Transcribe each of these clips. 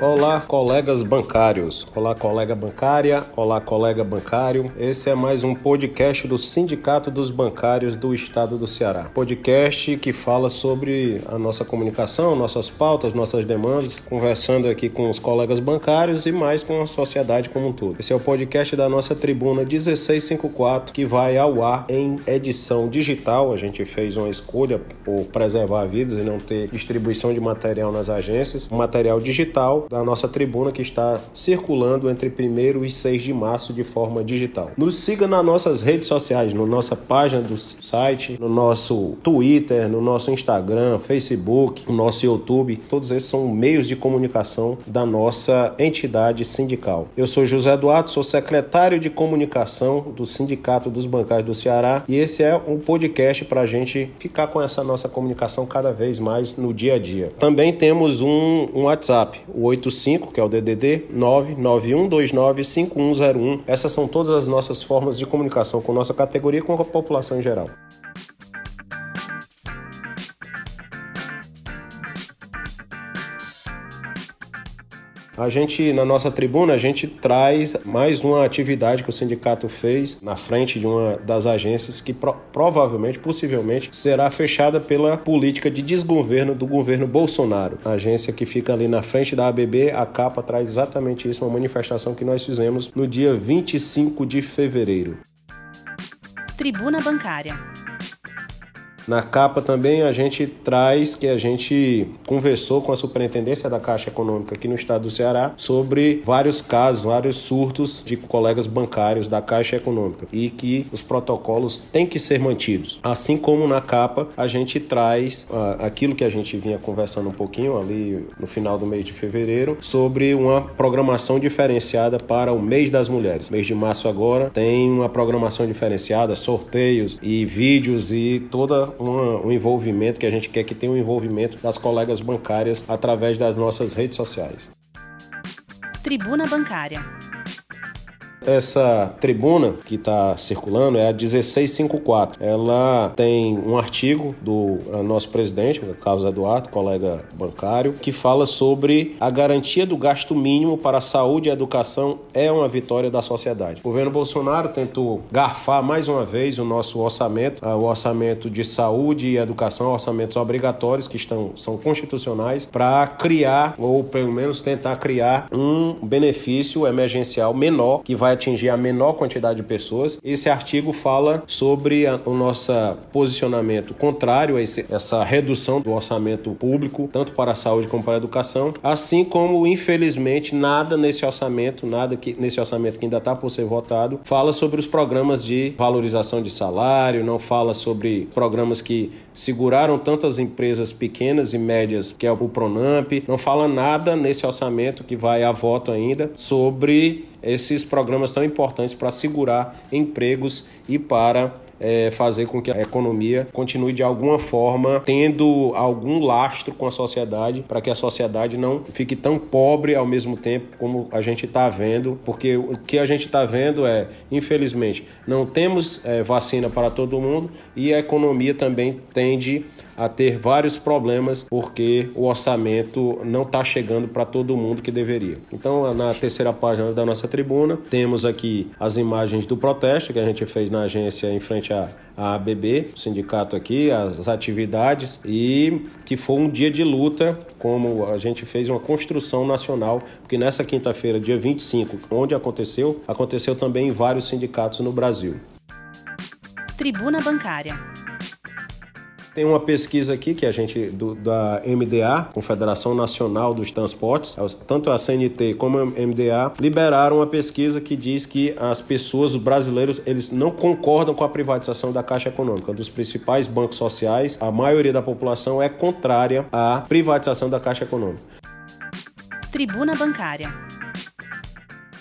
Olá, colegas bancários. Olá, colega bancária. Olá, colega bancário. Esse é mais um podcast do Sindicato dos Bancários do Estado do Ceará. Podcast que fala sobre a nossa comunicação, nossas pautas, nossas demandas, conversando aqui com os colegas bancários e mais com a sociedade como um todo. Esse é o podcast da nossa tribuna 1654 que vai ao ar em edição digital. A gente fez uma escolha por preservar vidas e não ter distribuição de material nas agências, material digital da nossa tribuna que está circulando entre 1 e 6 de março de forma digital. Nos siga nas nossas redes sociais, na nossa página do site, no nosso Twitter, no nosso Instagram, Facebook, no nosso YouTube. Todos esses são meios de comunicação da nossa entidade sindical. Eu sou José Eduardo, sou secretário de comunicação do Sindicato dos Bancários do Ceará e esse é um podcast para a gente ficar com essa nossa comunicação cada vez mais no dia a dia. Também temos um, um WhatsApp, o 85, que é o DDD 991295101. Essas são todas as nossas formas de comunicação com nossa categoria e com a população em geral. A gente, na nossa tribuna, a gente traz mais uma atividade que o sindicato fez na frente de uma das agências que pro provavelmente, possivelmente, será fechada pela política de desgoverno do governo Bolsonaro. A agência que fica ali na frente da ABB, a capa traz exatamente isso, uma manifestação que nós fizemos no dia 25 de fevereiro. Tribuna Bancária. Na capa também a gente traz que a gente conversou com a Superintendência da Caixa Econômica aqui no estado do Ceará sobre vários casos, vários surtos de colegas bancários da Caixa Econômica e que os protocolos têm que ser mantidos. Assim como na capa a gente traz uh, aquilo que a gente vinha conversando um pouquinho ali no final do mês de fevereiro sobre uma programação diferenciada para o mês das mulheres. Mês de março agora tem uma programação diferenciada, sorteios e vídeos e toda uma, um envolvimento que a gente quer que tenha um envolvimento das colegas bancárias através das nossas redes sociais. Tribuna Bancária. Essa tribuna que está circulando é a 1654. Ela tem um artigo do eh, nosso presidente, Carlos Eduardo, colega bancário, que fala sobre a garantia do gasto mínimo para a saúde e a educação é uma vitória da sociedade. O governo Bolsonaro tentou garfar mais uma vez o nosso orçamento, eh, o orçamento de saúde e educação, orçamentos obrigatórios que estão, são constitucionais, para criar, ou pelo menos tentar criar, um benefício emergencial menor que vai atingir a menor quantidade de pessoas. Esse artigo fala sobre a, o nosso posicionamento contrário a esse, essa redução do orçamento público, tanto para a saúde como para a educação, assim como, infelizmente, nada nesse orçamento, nada que nesse orçamento que ainda está por ser votado, fala sobre os programas de valorização de salário, não fala sobre programas que seguraram tantas empresas pequenas e médias, que é o Pronamp, não fala nada nesse orçamento que vai a voto ainda sobre esses programas tão importantes para segurar empregos e para é, fazer com que a economia continue de alguma forma tendo algum lastro com a sociedade, para que a sociedade não fique tão pobre ao mesmo tempo como a gente está vendo, porque o que a gente está vendo é, infelizmente, não temos é, vacina para todo mundo e a economia também tende a ter vários problemas porque o orçamento não está chegando para todo mundo que deveria. Então, na terceira página da nossa tribuna, temos aqui as imagens do protesto que a gente fez na agência em frente a ABB, o sindicato aqui, as atividades e que foi um dia de luta, como a gente fez uma construção nacional, porque nessa quinta-feira, dia 25, onde aconteceu, aconteceu também em vários sindicatos no Brasil. Tribuna Bancária. Tem uma pesquisa aqui que a gente, do, da MDA, Confederação Nacional dos Transportes, tanto a CNT como a MDA, liberaram uma pesquisa que diz que as pessoas, os brasileiros, eles não concordam com a privatização da Caixa Econômica. Dos principais bancos sociais, a maioria da população é contrária à privatização da Caixa Econômica. Tribuna Bancária.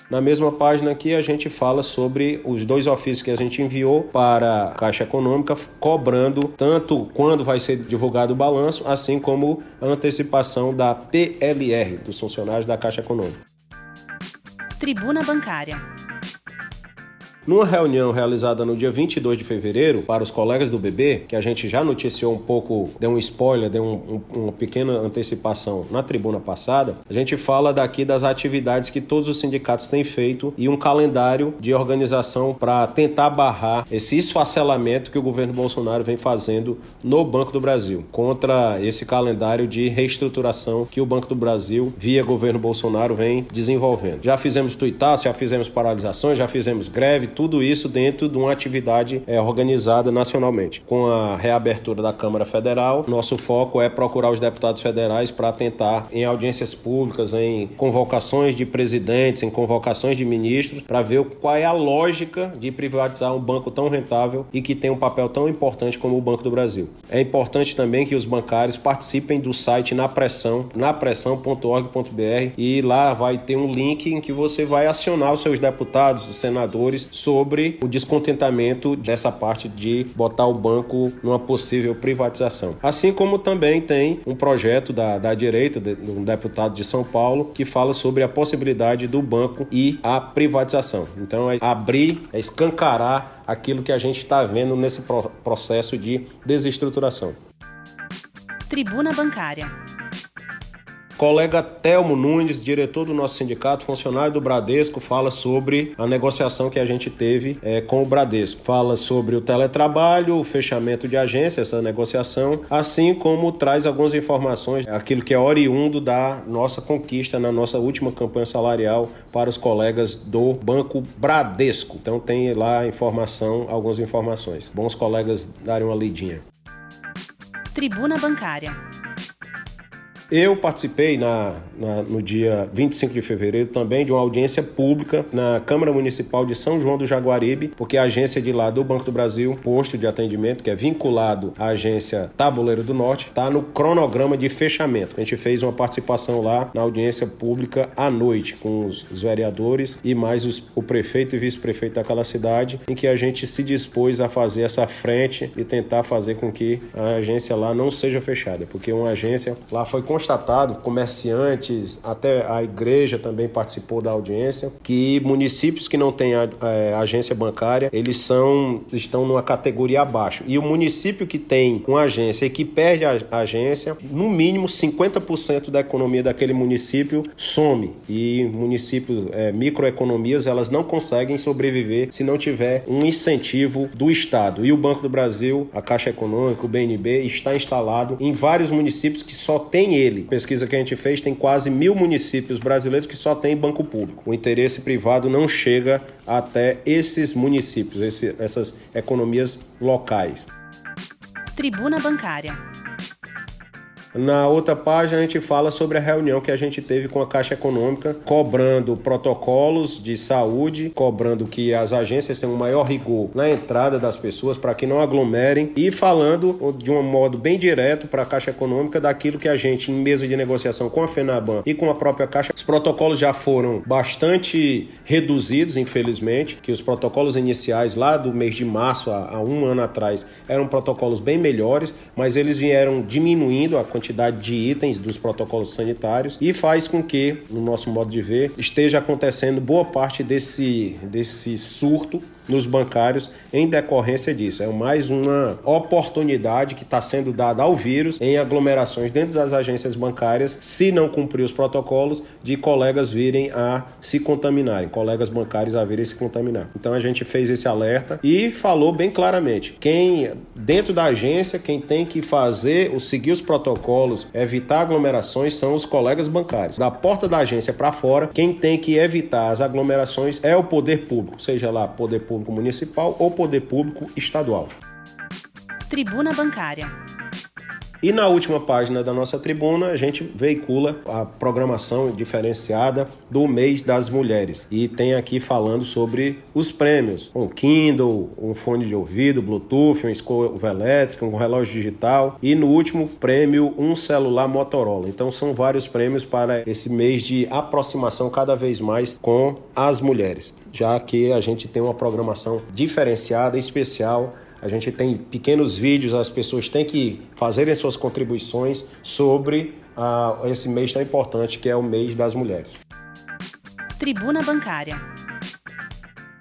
Na mesma página aqui a gente fala sobre os dois ofícios que a gente enviou para a Caixa Econômica, cobrando tanto quando vai ser divulgado o balanço, assim como a antecipação da PLR dos funcionários da Caixa Econômica. Tribuna Bancária. Numa reunião realizada no dia 22 de fevereiro para os colegas do BB, que a gente já noticiou um pouco, deu um spoiler, deu um, um, uma pequena antecipação na tribuna passada, a gente fala daqui das atividades que todos os sindicatos têm feito e um calendário de organização para tentar barrar esse esfacelamento que o governo Bolsonaro vem fazendo no Banco do Brasil, contra esse calendário de reestruturação que o Banco do Brasil, via governo Bolsonaro, vem desenvolvendo. Já fizemos tuitaço, já fizemos paralisações, já fizemos greve, tudo isso dentro de uma atividade é, organizada nacionalmente. Com a reabertura da Câmara Federal, nosso foco é procurar os deputados federais para tentar, em audiências públicas, em convocações de presidentes, em convocações de ministros, para ver qual é a lógica de privatizar um banco tão rentável e que tem um papel tão importante como o Banco do Brasil. É importante também que os bancários participem do site Na Pressão, napressão.org.br e lá vai ter um link em que você vai acionar os seus deputados, os senadores sobre o descontentamento dessa parte de botar o banco numa possível privatização. Assim como também tem um projeto da, da direita, de, um deputado de São Paulo, que fala sobre a possibilidade do banco e a privatização. Então é abrir, é escancarar aquilo que a gente está vendo nesse processo de desestruturação. Tribuna Bancária. Colega Telmo Nunes, diretor do nosso sindicato, funcionário do Bradesco, fala sobre a negociação que a gente teve é, com o Bradesco. Fala sobre o teletrabalho, o fechamento de agência, essa negociação, assim como traz algumas informações, aquilo que é oriundo da nossa conquista na nossa última campanha salarial para os colegas do Banco Bradesco. Então tem lá informação, algumas informações. Bons colegas darem uma lidinha. Tribuna Bancária. Eu participei na, na, no dia 25 de fevereiro também de uma audiência pública na Câmara Municipal de São João do Jaguaribe, porque a agência de lá do Banco do Brasil, posto de atendimento, que é vinculado à agência Tabuleiro do Norte, está no cronograma de fechamento. A gente fez uma participação lá na audiência pública à noite com os, os vereadores e mais os, o prefeito e vice-prefeito daquela cidade, em que a gente se dispôs a fazer essa frente e tentar fazer com que a agência lá não seja fechada, porque uma agência lá foi constatado, comerciantes, até a igreja também participou da audiência, que municípios que não têm é, agência bancária, eles são estão numa categoria abaixo. E o município que tem uma agência e que perde a agência, no mínimo 50% da economia daquele município some. E municípios, é, microeconomias, elas não conseguem sobreviver se não tiver um incentivo do Estado. E o Banco do Brasil, a Caixa Econômica, o BNB, está instalado em vários municípios que só tem ele dele. Pesquisa que a gente fez tem quase mil municípios brasileiros que só tem banco público. O interesse privado não chega até esses municípios, esse, essas economias locais. Tribuna Bancária. Na outra página, a gente fala sobre a reunião que a gente teve com a Caixa Econômica, cobrando protocolos de saúde, cobrando que as agências tenham um maior rigor na entrada das pessoas para que não aglomerem e falando de um modo bem direto para a Caixa Econômica daquilo que a gente, em mesa de negociação com a FENABAN e com a própria Caixa, os protocolos já foram bastante reduzidos, infelizmente, que os protocolos iniciais lá do mês de março, há um ano atrás, eram protocolos bem melhores, mas eles vieram diminuindo a quantidade quantidade de itens dos protocolos sanitários e faz com que, no nosso modo de ver, esteja acontecendo boa parte desse, desse surto nos bancários em decorrência disso. É mais uma oportunidade que está sendo dada ao vírus em aglomerações dentro das agências bancárias, se não cumprir os protocolos, de colegas virem a se contaminarem, colegas bancários a virem se contaminar. Então a gente fez esse alerta e falou bem claramente: quem dentro da agência, quem tem que fazer, o seguir os protocolos, evitar aglomerações são os colegas bancários. Da porta da agência para fora, quem tem que evitar as aglomerações é o poder público, seja lá poder público público municipal ou poder público estadual. Tribuna Bancária. E na última página da nossa tribuna, a gente veicula a programação diferenciada do mês das mulheres. E tem aqui falando sobre os prêmios: um Kindle, um fone de ouvido, Bluetooth, uma escova elétrica, um relógio digital e no último prêmio, um celular Motorola. Então são vários prêmios para esse mês de aproximação cada vez mais com as mulheres, já que a gente tem uma programação diferenciada, especial a gente tem pequenos vídeos, as pessoas têm que fazerem suas contribuições sobre uh, esse mês tão importante que é o mês das mulheres. Tribuna Bancária.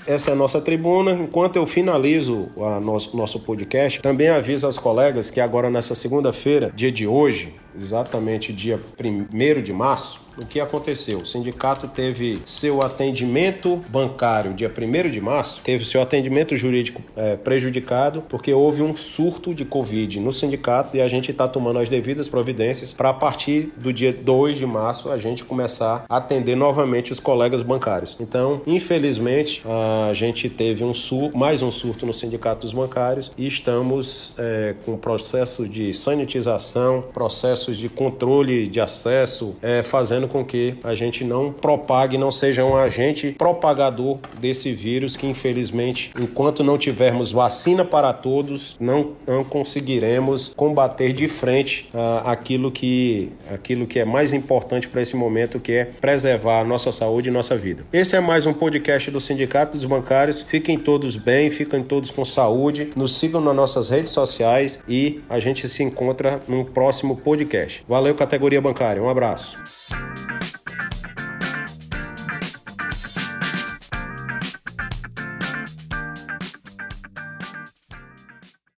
essa é a nossa tribuna. Enquanto eu finalizo o nosso, nosso podcast, também aviso aos colegas que agora nessa segunda-feira, dia de hoje, exatamente dia 1 de março, o que aconteceu? O sindicato teve seu atendimento bancário dia 1 de março, teve seu atendimento jurídico é, prejudicado porque houve um surto de Covid no sindicato e a gente está tomando as devidas providências para a partir do dia 2 de março a gente começar a atender novamente os colegas bancários. Então, infelizmente, a gente teve um sur mais um surto no sindicato dos bancários e estamos é, com processos de sanitização, processos de controle de acesso, é, fazendo com que a gente não propague, não seja um agente propagador desse vírus que, infelizmente, enquanto não tivermos vacina para todos, não, não conseguiremos combater de frente uh, aquilo, que, aquilo que é mais importante para esse momento, que é preservar a nossa saúde e nossa vida. Esse é mais um podcast do Sindicato dos Bancários. Fiquem todos bem, fiquem todos com saúde. Nos sigam nas nossas redes sociais e a gente se encontra num próximo podcast. Valeu, categoria bancária. Um abraço.